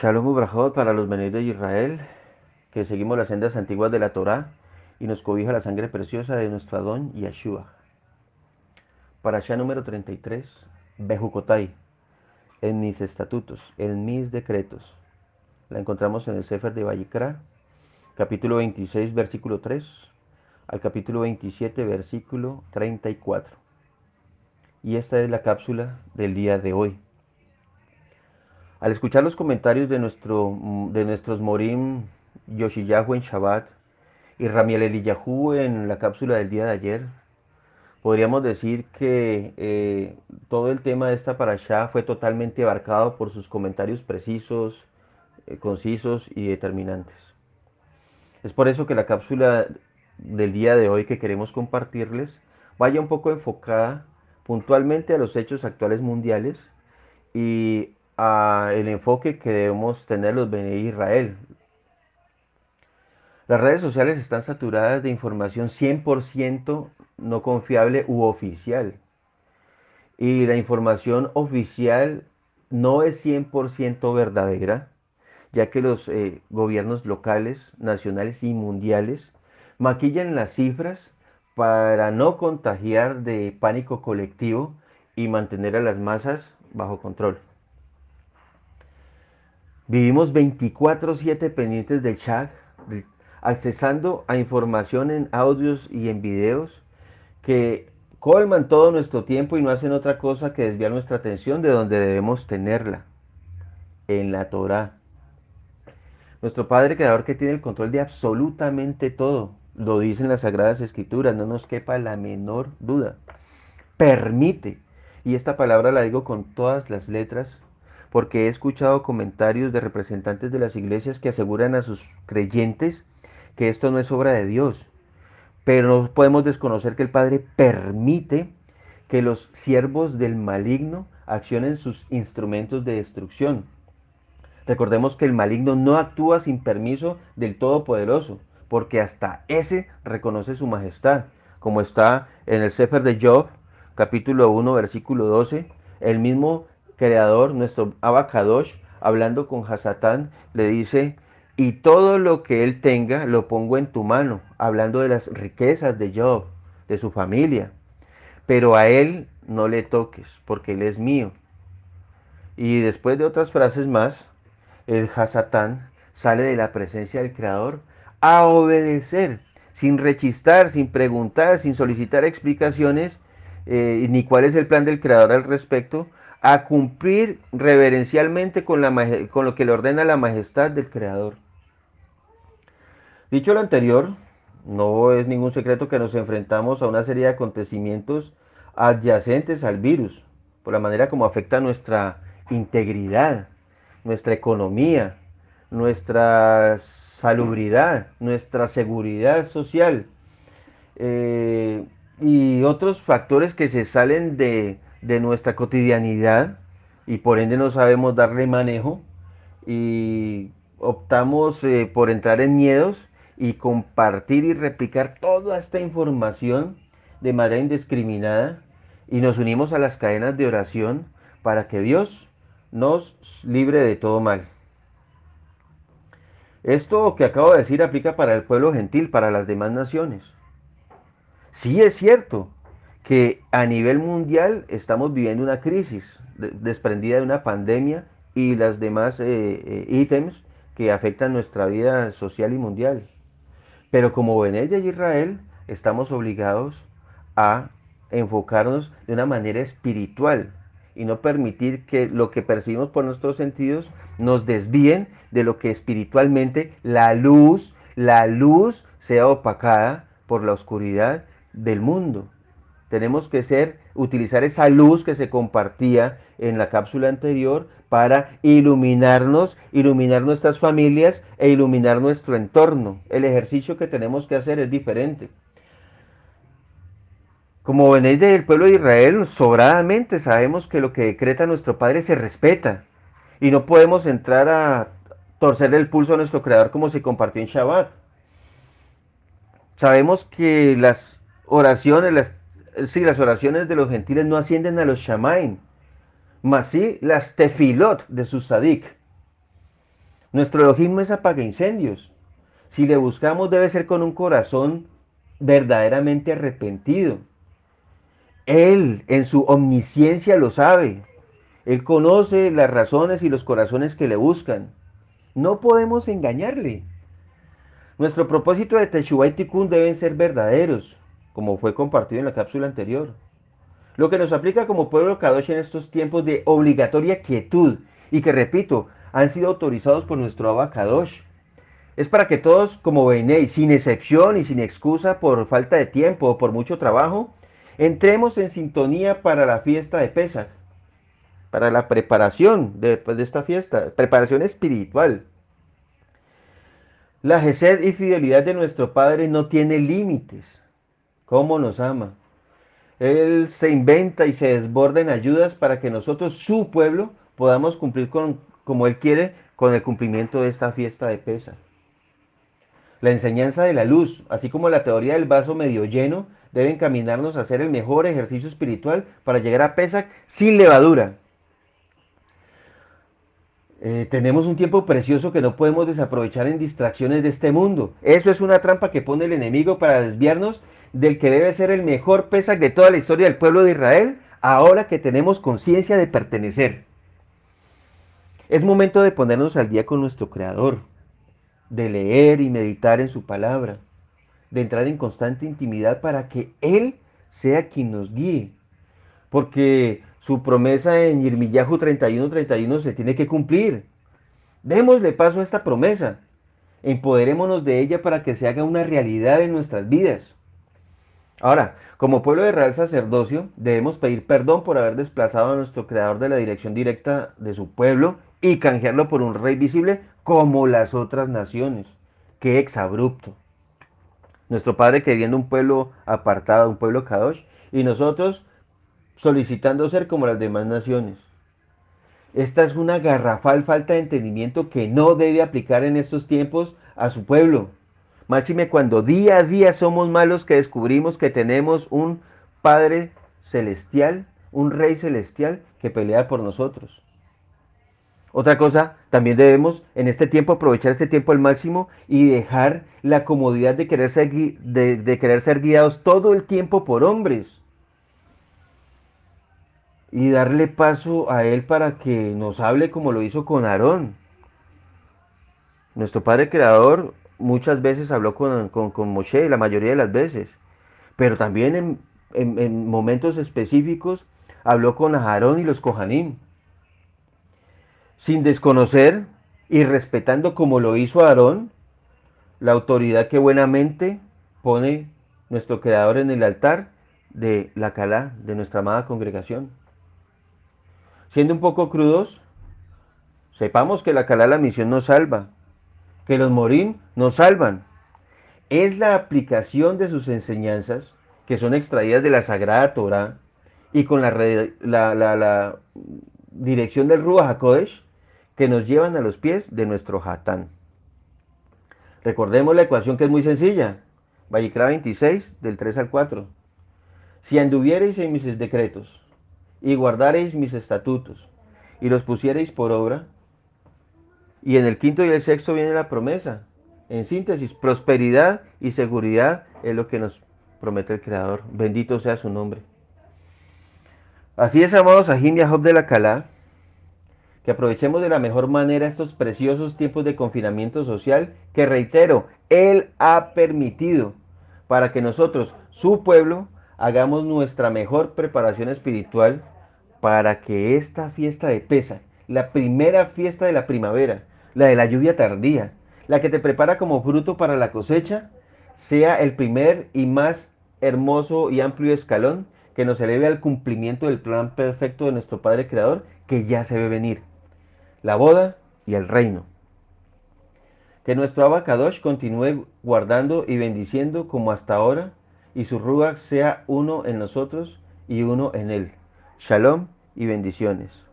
Shalom Ubrahot para los Benet de Israel, que seguimos las sendas antiguas de la Torá y nos cobija la sangre preciosa de nuestro Adón Yeshua. Para allá número 33, Bejucotai, en mis estatutos, en mis decretos. La encontramos en el Sefer de Vallicra, capítulo 26, versículo 3, al capítulo 27, versículo 34. Y esta es la cápsula del día de hoy. Al escuchar los comentarios de, nuestro, de nuestros Morim Yoshiyahu en Shabbat y Ramiel Eliyahu en la cápsula del día de ayer, podríamos decir que eh, todo el tema de esta parasha fue totalmente abarcado por sus comentarios precisos, eh, concisos y determinantes. Es por eso que la cápsula del día de hoy que queremos compartirles vaya un poco enfocada puntualmente a los hechos actuales mundiales y el enfoque que debemos tener los Bene Israel. Las redes sociales están saturadas de información 100% no confiable u oficial. Y la información oficial no es 100% verdadera, ya que los eh, gobiernos locales, nacionales y mundiales maquillan las cifras para no contagiar de pánico colectivo y mantener a las masas bajo control. Vivimos 24/7 pendientes del chat, accesando a información en audios y en videos que colman todo nuestro tiempo y no hacen otra cosa que desviar nuestra atención de donde debemos tenerla, en la Torah. Nuestro Padre Creador que tiene el control de absolutamente todo, lo dicen las Sagradas Escrituras, no nos quepa la menor duda. Permite, y esta palabra la digo con todas las letras, porque he escuchado comentarios de representantes de las iglesias que aseguran a sus creyentes que esto no es obra de Dios. Pero no podemos desconocer que el Padre permite que los siervos del maligno accionen sus instrumentos de destrucción. Recordemos que el maligno no actúa sin permiso del Todopoderoso, porque hasta ese reconoce su majestad, como está en el Sefer de Job, capítulo 1, versículo 12, el mismo creador, nuestro Abacadosh, hablando con Hasatán, le dice, y todo lo que él tenga lo pongo en tu mano, hablando de las riquezas de Job, de su familia. Pero a él no le toques, porque él es mío. Y después de otras frases más, el Hasatán sale de la presencia del Creador a obedecer, sin rechistar, sin preguntar, sin solicitar explicaciones, eh, ni cuál es el plan del Creador al respecto, a cumplir reverencialmente con, lo que le ordena la majestad del Creador. Dicho lo anterior, no es ningún secreto que nos enfrentamos a una serie de acontecimientos adyacentes al virus, por la manera como afecta nuestra integridad, nuestra economía, nuestra salubridad, nuestra seguridad social eh, y otros factores que se salen de, de nuestra cotidianidad y por ende no sabemos darle manejo y optamos eh, por entrar en miedos y compartir y replicar toda esta información de manera indiscriminada y nos unimos a las cadenas de oración para que Dios nos libre de todo mal. Esto que acabo de decir aplica para el pueblo gentil, para las demás naciones. Sí es cierto, que a nivel mundial estamos viviendo una crisis desprendida de una pandemia y las demás eh, eh, ítems que afectan nuestra vida social y mundial. Pero como Benella y Israel estamos obligados a enfocarnos de una manera espiritual y no permitir que lo que percibimos por nuestros sentidos nos desvíen de lo que espiritualmente la luz, la luz sea opacada por la oscuridad del mundo. Tenemos que ser, utilizar esa luz que se compartía en la cápsula anterior para iluminarnos, iluminar nuestras familias e iluminar nuestro entorno. El ejercicio que tenemos que hacer es diferente. Como venéis del pueblo de Israel, sobradamente sabemos que lo que decreta nuestro Padre se respeta y no podemos entrar a torcer el pulso a nuestro Creador como se compartió en Shabbat. Sabemos que las oraciones, las sí, las oraciones de los gentiles no ascienden a los shamaim, mas sí las tefilot de su sadik. Nuestro Elohim es apaga incendios. Si le buscamos debe ser con un corazón verdaderamente arrepentido. Él en su omnisciencia lo sabe. Él conoce las razones y los corazones que le buscan. No podemos engañarle. Nuestro propósito de Teshuvah y Tikkun deben ser verdaderos, como fue compartido en la cápsula anterior. Lo que nos aplica como pueblo Kadosh en estos tiempos de obligatoria quietud y que, repito, han sido autorizados por nuestro Abba Kadosh. Es para que todos, como Beinei, sin excepción y sin excusa por falta de tiempo o por mucho trabajo, entremos en sintonía para la fiesta de Pesach, para la preparación de, pues, de esta fiesta, preparación espiritual. La gesed y fidelidad de nuestro Padre no tiene límites. ¿Cómo nos ama? Él se inventa y se desborda en ayudas para que nosotros, su pueblo, podamos cumplir con, como Él quiere con el cumplimiento de esta fiesta de Pesa. La enseñanza de la luz, así como la teoría del vaso medio lleno, deben caminarnos a hacer el mejor ejercicio espiritual para llegar a Pesach sin levadura, eh, tenemos un tiempo precioso que no podemos desaprovechar en distracciones de este mundo. Eso es una trampa que pone el enemigo para desviarnos del que debe ser el mejor Pesach de toda la historia del pueblo de Israel, ahora que tenemos conciencia de pertenecer. Es momento de ponernos al día con nuestro Creador, de leer y meditar en su palabra, de entrar en constante intimidad para que Él sea quien nos guíe. Porque su promesa en Yirmiyahu 31-31 se tiene que cumplir. Démosle paso a esta promesa. Empoderémonos de ella para que se haga una realidad en nuestras vidas. Ahora, como pueblo de real sacerdocio, debemos pedir perdón por haber desplazado a nuestro creador de la dirección directa de su pueblo y canjearlo por un rey visible como las otras naciones. ¡Qué exabrupto! Nuestro padre queriendo un pueblo apartado, un pueblo kadosh, y nosotros solicitando ser como las demás naciones. Esta es una garrafal falta de entendimiento que no debe aplicar en estos tiempos a su pueblo. Máxime cuando día a día somos malos que descubrimos que tenemos un Padre celestial, un Rey celestial que pelea por nosotros. Otra cosa, también debemos en este tiempo aprovechar este tiempo al máximo y dejar la comodidad de querer ser, de, de querer ser guiados todo el tiempo por hombres y darle paso a Él para que nos hable como lo hizo con Aarón. Nuestro Padre Creador muchas veces habló con, con, Moshe, la mayoría de las veces, pero también en, momentos específicos habló con Aarón y los Kohanim, sin desconocer y respetando como lo hizo Aarón, la autoridad que buenamente pone nuestro Creador en el altar de la Calá, de nuestra amada congregación. Siendo un poco crudos, sepamos que la calá la misión nos salva, que los morim nos salvan. Es la aplicación de sus enseñanzas, que son extraídas de la Sagrada Torah, y con la, la, dirección del Ruach HaKodesh, que nos llevan a los pies de nuestro Hatán. Recordemos la ecuación que es muy sencilla. Vallicra 26, del 3 al 4. Si anduviereis en mis decretos, y guardareis mis estatutos, y los pusiereis por obra. Y en el quinto y el sexto viene la promesa. En síntesis, prosperidad y seguridad es lo que nos promete el Creador. Bendito sea su nombre. Así es, amados Ajim y Job de la Calá, que aprovechemos de la mejor manera estos preciosos tiempos de confinamiento social que, reitero, Él ha permitido para que nosotros, su pueblo, hagamos nuestra mejor preparación espiritual para que esta fiesta de Pesa, la primera fiesta de la primavera, la de la lluvia tardía, la que te prepara como fruto para la cosecha, sea el primer y más hermoso y amplio escalón que nos eleve al cumplimiento del plan perfecto de nuestro Padre Creador que ya se ve venir, la boda y el reino. Que nuestro Abacadosh continúe guardando y bendiciendo como hasta ahora y su Ruach sea uno en nosotros y uno en él. Shalom y bendiciones.